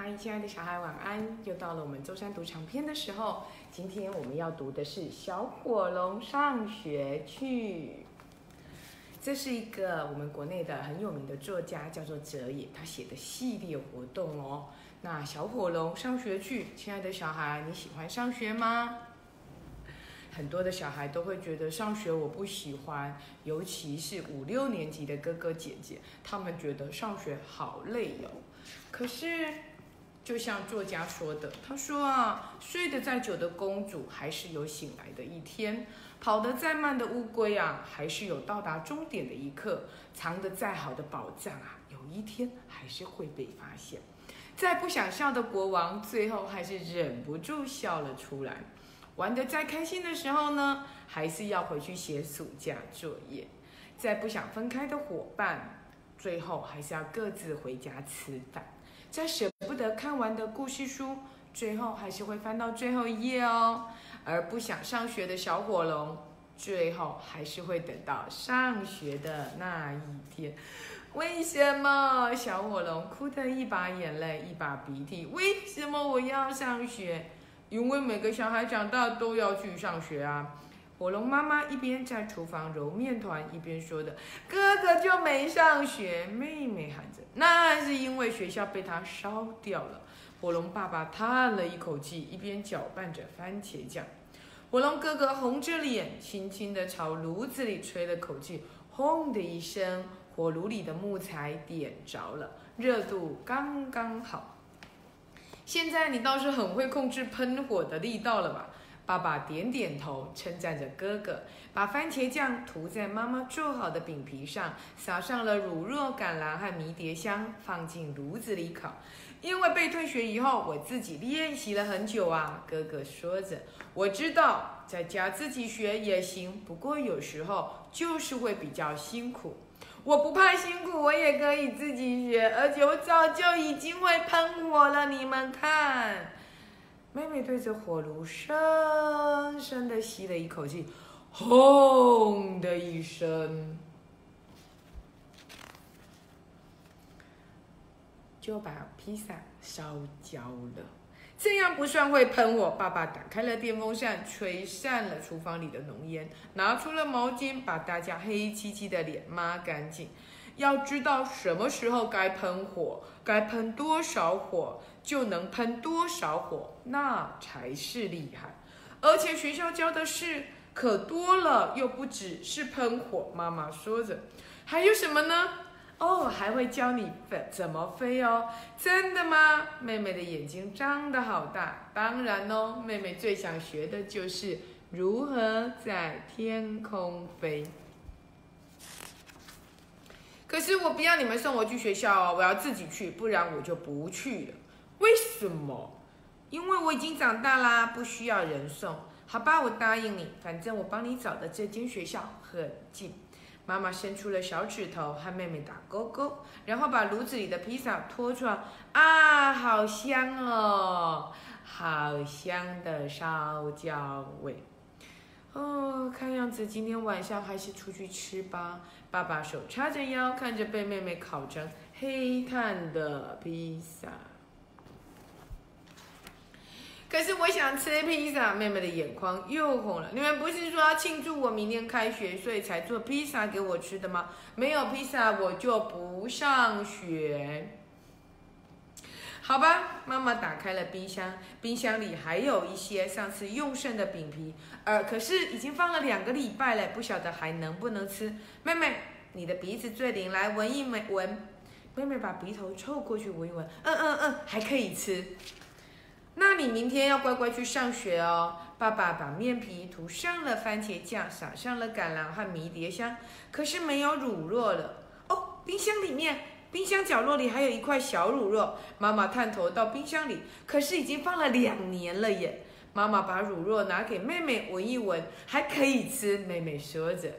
嗨，亲爱的小孩，晚安！又到了我们周三读长篇的时候。今天我们要读的是《小火龙上学去》。这是一个我们国内的很有名的作家，叫做哲野，他写的系列活动哦。那小火龙上学去，亲爱的小孩，你喜欢上学吗？很多的小孩都会觉得上学我不喜欢，尤其是五六年级的哥哥姐姐，他们觉得上学好累哟。可是。就像作家说的，他说啊，睡得再久的公主还是有醒来的一天，跑得再慢的乌龟啊，还是有到达终点的一刻，藏得再好的宝藏啊，有一天还是会被发现。再不想笑的国王，最后还是忍不住笑了出来。玩得再开心的时候呢，还是要回去写暑假作业。再不想分开的伙伴，最后还是要各自回家吃饭。在舍得看完的故事书，最后还是会翻到最后一页哦。而不想上学的小火龙，最后还是会等到上学的那一天。为什么小火龙哭得一把眼泪一把鼻涕？为什么我要上学？因为每个小孩长大都要去上学啊。火龙妈妈一边在厨房揉面团，一边说的：“哥哥就没上学。”妹妹喊着：“那是因为学校被他烧掉了。”火龙爸爸叹了一口气，一边搅拌着番茄酱。火龙哥哥红着脸，轻轻地朝炉子里吹了口气，轰的一声，火炉里的木材点着了，热度刚刚好。现在你倒是很会控制喷火的力道了吧？爸爸点点头，称赞着哥哥，把番茄酱涂在妈妈做好的饼皮上，撒上了乳酪、橄榄和迷迭香，放进炉子里烤。因为被退学以后，我自己练习了很久啊。哥哥说着，我知道在家自己学也行，不过有时候就是会比较辛苦。我不怕辛苦，我也可以自己学，而且我早就已经会喷火了。你们看。妹妹对着火炉深深的吸了一口气，轰的一声，就把披萨烧焦了。这样不算会喷火。爸爸打开了电风扇，吹散了厨房里的浓烟，拿出了毛巾，把大家黑漆漆的脸抹干净。要知道什么时候该喷火，该喷多少火。就能喷多少火，那才是厉害。而且学校教的事可多了，又不只是喷火。妈妈说着，还有什么呢？哦，还会教你飞怎么飞哦。真的吗？妹妹的眼睛张得好大。当然哦，妹妹最想学的就是如何在天空飞。可是我不要你们送我去学校哦，我要自己去，不然我就不去了。为什么？因为我已经长大啦，不需要人送。好吧，我答应你，反正我帮你找的这间学校很近。妈妈伸出了小指头，和妹妹打勾勾，然后把炉子里的披萨拖出来。啊，好香哦，好香的烧焦味。哦，看样子今天晚上还是出去吃吧。爸爸手叉着腰，看着被妹妹烤成黑炭的披萨。可是我想吃披萨，妹妹的眼眶又红了。你们不是说要庆祝我明天开学，所以才做披萨给我吃的吗？没有披萨我就不上学。好吧，妈妈打开了冰箱，冰箱里还有一些上次用剩的饼皮，呃，可是已经放了两个礼拜了，不晓得还能不能吃。妹妹，你的鼻子最灵，来闻一闻。妹妹把鼻头凑过去闻一闻，嗯嗯嗯，还可以吃。那你明天要乖乖去上学哦。爸爸把面皮涂上了番茄酱，撒上了橄榄和迷迭香，可是没有乳酪了。哦，冰箱里面，冰箱角落里还有一块小乳酪。妈妈探头到冰箱里，可是已经放了两年了耶。妈妈把乳酪拿给妹妹闻一闻，还可以吃。妹妹说着，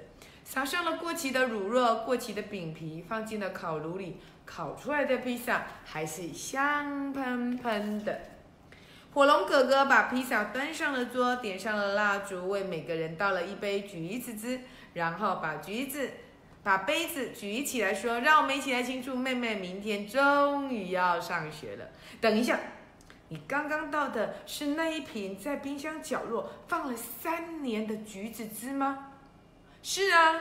撒上了过期的乳酪、过期的饼皮，放进了烤炉里，烤出来的披萨还是香喷喷的。火龙哥哥把披萨端上了桌，点上了蜡烛，为每个人倒了一杯橘子汁，然后把橘子把杯子举起来说：“让我们一起来庆祝妹妹明天终于要上学了。”等一下，你刚刚倒的是那一瓶在冰箱角落放了三年的橘子汁吗？是啊，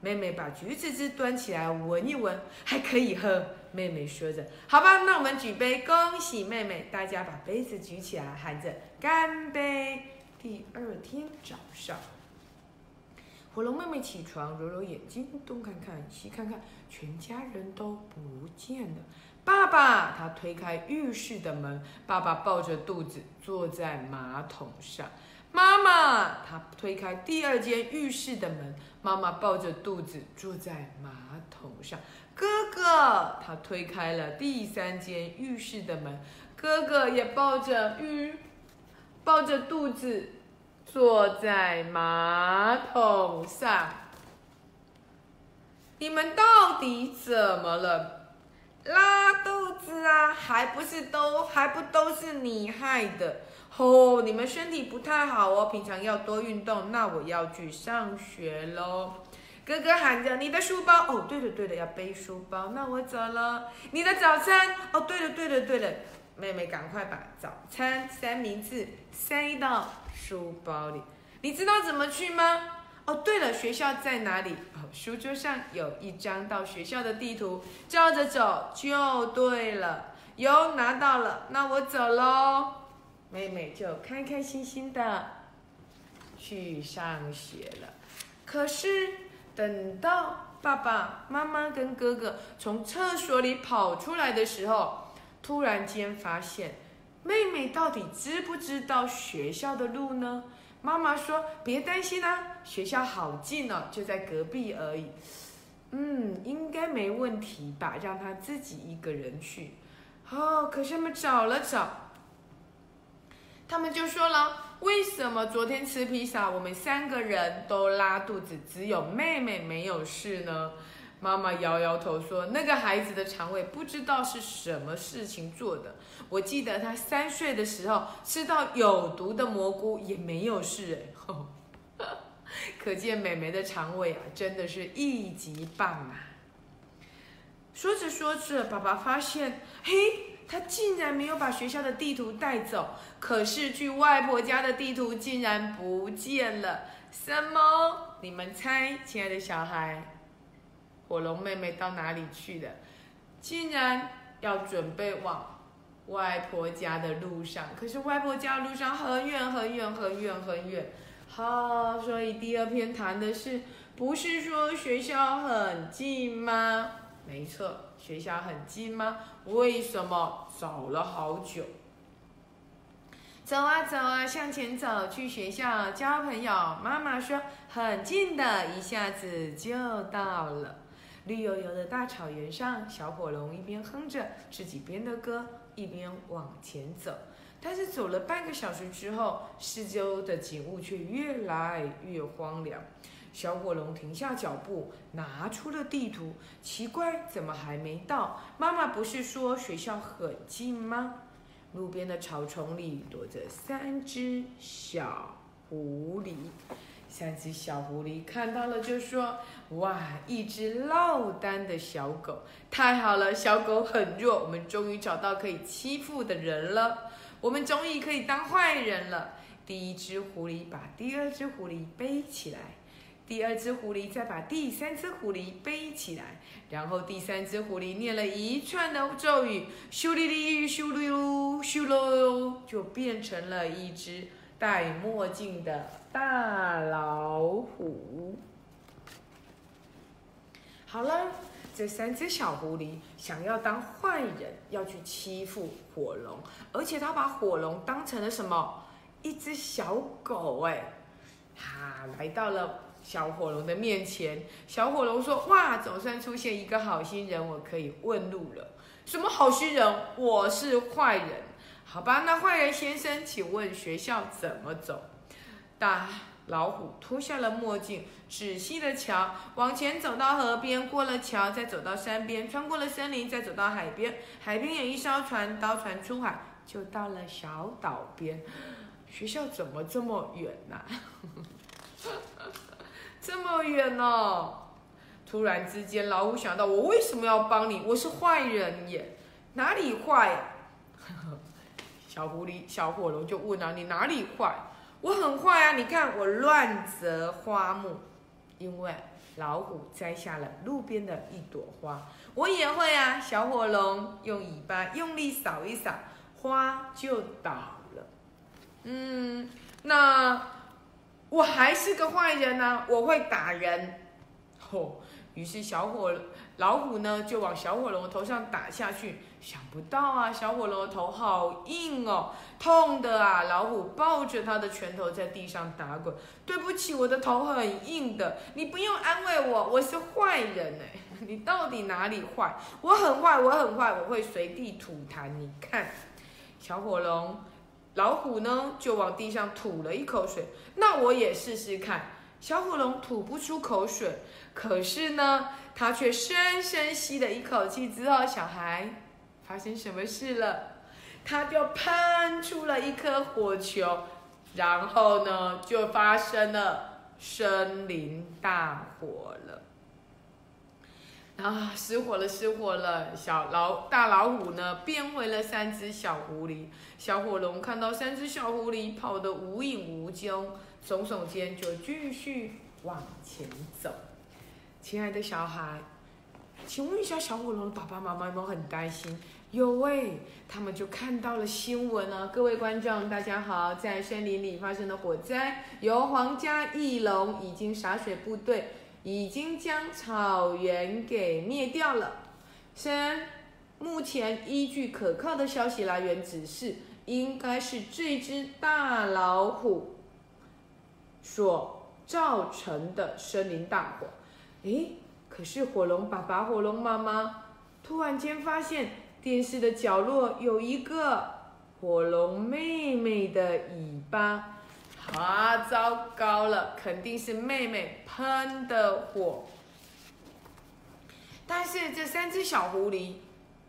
妹妹把橘子汁端起来闻一闻，还可以喝。妹妹说着：“好吧，那我们举杯，恭喜妹妹！”大家把杯子举起来，喊着干杯。第二天早上。火龙妹妹起床，揉揉眼睛，东看看西看看，全家人都不见了。爸爸，他推开浴室的门，爸爸抱着肚子坐在马桶上。妈妈，他推开第二间浴室的门，妈妈抱着肚子坐在马桶上。哥哥，他推开了第三间浴室的门，哥哥也抱着浴，抱着肚子。坐在马桶上，你们到底怎么了？拉肚子啊？还不是都还不都是你害的？哦，你们身体不太好哦，平常要多运动。那我要去上学喽。哥哥喊着：“你的书包哦，对了对了，要背书包。那我走了。你的早餐哦，对了对了对了。”妹妹，赶快把早餐三明治塞到书包里。你知道怎么去吗？哦，对了，学校在哪里？哦，书桌上有一张到学校的地图，照着走就对了。有拿到了，那我走喽。妹妹就开开心心的去上学了。可是等到爸爸妈妈跟哥哥从厕所里跑出来的时候，突然间发现，妹妹到底知不知道学校的路呢？妈妈说：“别担心啊，学校好近哦，就在隔壁而已。嗯，应该没问题吧？让他自己一个人去。哦，可是他们找了找，他们就说了：为什么昨天吃披萨，我们三个人都拉肚子，只有妹妹没有事呢？”妈妈摇摇头说：“那个孩子的肠胃不知道是什么事情做的。我记得他三岁的时候吃到有毒的蘑菇也没有事哎。可见美眉的肠胃啊，真的是一级棒啊！”说着说着，爸爸发现，嘿，他竟然没有把学校的地图带走，可是去外婆家的地图竟然不见了。什么？你们猜，亲爱的小孩？火龙妹妹到哪里去了？竟然要准备往外婆家的路上，可是外婆家路上很远很远很远很远。好，所以第二篇谈的是，不是说学校很近吗？没错，学校很近吗？为什么走了好久？走啊走啊，向前走去学校交朋友。妈妈说很近的，一下子就到了。绿油油的大草原上，小火龙一边哼着自己编的歌，一边往前走。但是走了半个小时之后，四周的景物却越来越荒凉。小火龙停下脚步，拿出了地图。奇怪，怎么还没到？妈妈不是说学校很近吗？路边的草丛里躲着三只小狐狸。三只小狐狸看到了，就说：“哇，一只落单的小狗，太好了！小狗很弱，我们终于找到可以欺负的人了，我们终于可以当坏人了。”第一只狐狸把第二只狐狸背起来，第二只狐狸再把第三只狐狸背起来，然后第三只狐狸念了一串的咒语，咻哩哩，咻哩噜，咻喽，就变成了一只。戴墨镜的大老虎。好了，这三只小狐狸想要当坏人，要去欺负火龙，而且他把火龙当成了什么？一只小狗哎！他来到了小火龙的面前，小火龙说：“哇，总算出现一个好心人，我可以问路了。什么好心人？我是坏人。”好吧，那坏人先生，请问学校怎么走？大老虎脱下了墨镜，仔细的瞧，往前走到河边，过了桥，再走到山边，穿过了森林，再走到海边。海边有一艘船，刀船出海，就到了小岛边。学校怎么这么远呐？这么远哦！突然之间，老虎想到：我为什么要帮你？我是坏人耶，哪里坏？小狐狸、小火龙就问啊：你哪里坏？我很坏啊！你看我乱折花木，因为老虎摘下了路边的一朵花。我也会啊！小火龙用尾巴用力扫一扫，花就倒了。嗯，那我还是个坏人呢，我会打人。吼！于是小火老虎呢就往小火龙头上打下去。想不到啊，小火龙的头好硬哦，痛的啊！老虎抱着他的拳头在地上打滚。对不起，我的头很硬的，你不用安慰我，我是坏人哎。你到底哪里坏？我很坏，我很坏，我会随地吐痰。你看，小火龙，老虎呢就往地上吐了一口水。那我也试试看。小火龙吐不出口水，可是呢，他却深深吸了一口气之后，小孩发生什么事了？他就喷出了一颗火球，然后呢，就发生了森林大火了。啊，失火了，失火了！小老大老虎呢，变回了三只小狐狸。小火龙看到三只小狐狸跑得无影无踪。耸耸肩，就继续往前走。亲爱的小孩，请问一下，小火龙的爸爸妈妈有没有很担心？有诶，他们就看到了新闻啊。各位观众，大家好，在森林里发生的火灾，由皇家翼龙已经洒水部队已经将草原给灭掉了。虽然目前依据可靠的消息来源指示，应该是这只大老虎。所造成的森林大火，诶，可是火龙爸爸、火龙妈妈突然间发现电视的角落有一个火龙妹妹的尾巴，啊，糟糕了，肯定是妹妹喷的火。但是这三只小狐狸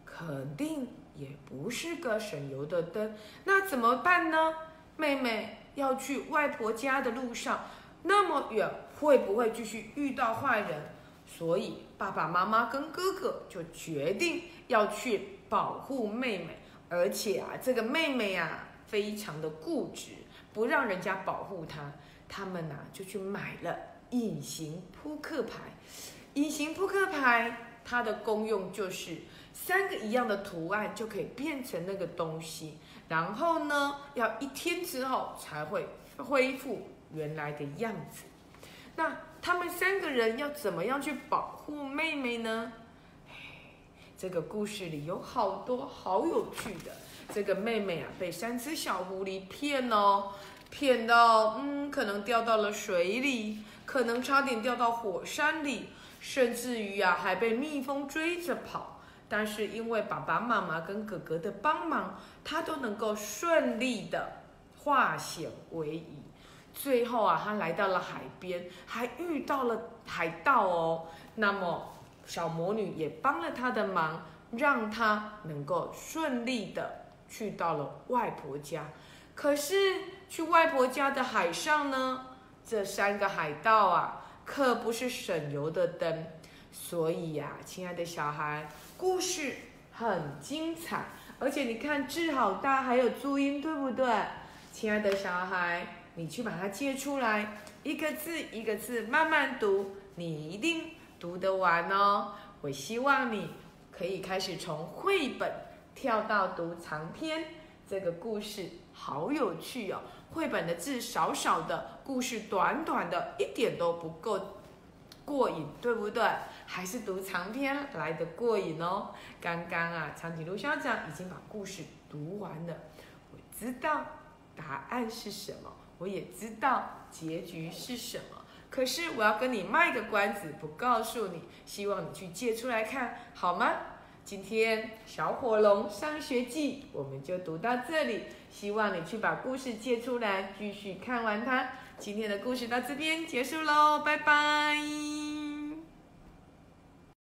肯定也不是个省油的灯，那怎么办呢？妹妹。要去外婆家的路上，那么远，会不会继续遇到坏人？所以爸爸妈妈跟哥哥就决定要去保护妹妹。而且啊，这个妹妹啊，非常的固执，不让人家保护她。他们呐，就去买了隐形扑克牌。隐形扑克牌它的功用就是三个一样的图案就可以变成那个东西。然后呢，要一天之后才会恢复原来的样子。那他们三个人要怎么样去保护妹妹呢？这个故事里有好多好有趣的。这个妹妹啊，被三只小狐狸骗哦，骗到嗯，可能掉到了水里，可能差点掉到火山里，甚至于啊，还被蜜蜂追着跑。但是因为爸爸妈妈跟哥哥的帮忙，他都能够顺利的化险为夷。最后啊，他来到了海边，还遇到了海盗哦。那么小魔女也帮了他的忙，让他能够顺利的去到了外婆家。可是去外婆家的海上呢，这三个海盗啊，可不是省油的灯。所以呀，亲爱的小孩。故事很精彩，而且你看字好大，还有注音，对不对？亲爱的小孩，你去把它借出来，一个字一个字慢慢读，你一定读得完哦。我希望你可以开始从绘本跳到读长篇，这个故事好有趣哦。绘本的字少少的，故事短短的，一点都不够。过瘾，对不对？还是读长篇来的过瘾哦。刚刚啊，长颈鹿校长已经把故事读完了，我知道答案是什么，我也知道结局是什么。可是我要跟你卖个关子，不告诉你，希望你去借出来看好吗？今天《小火龙上学记》我们就读到这里，希望你去把故事借出来，继续看完它。今天的故事到这边结束喽，拜拜。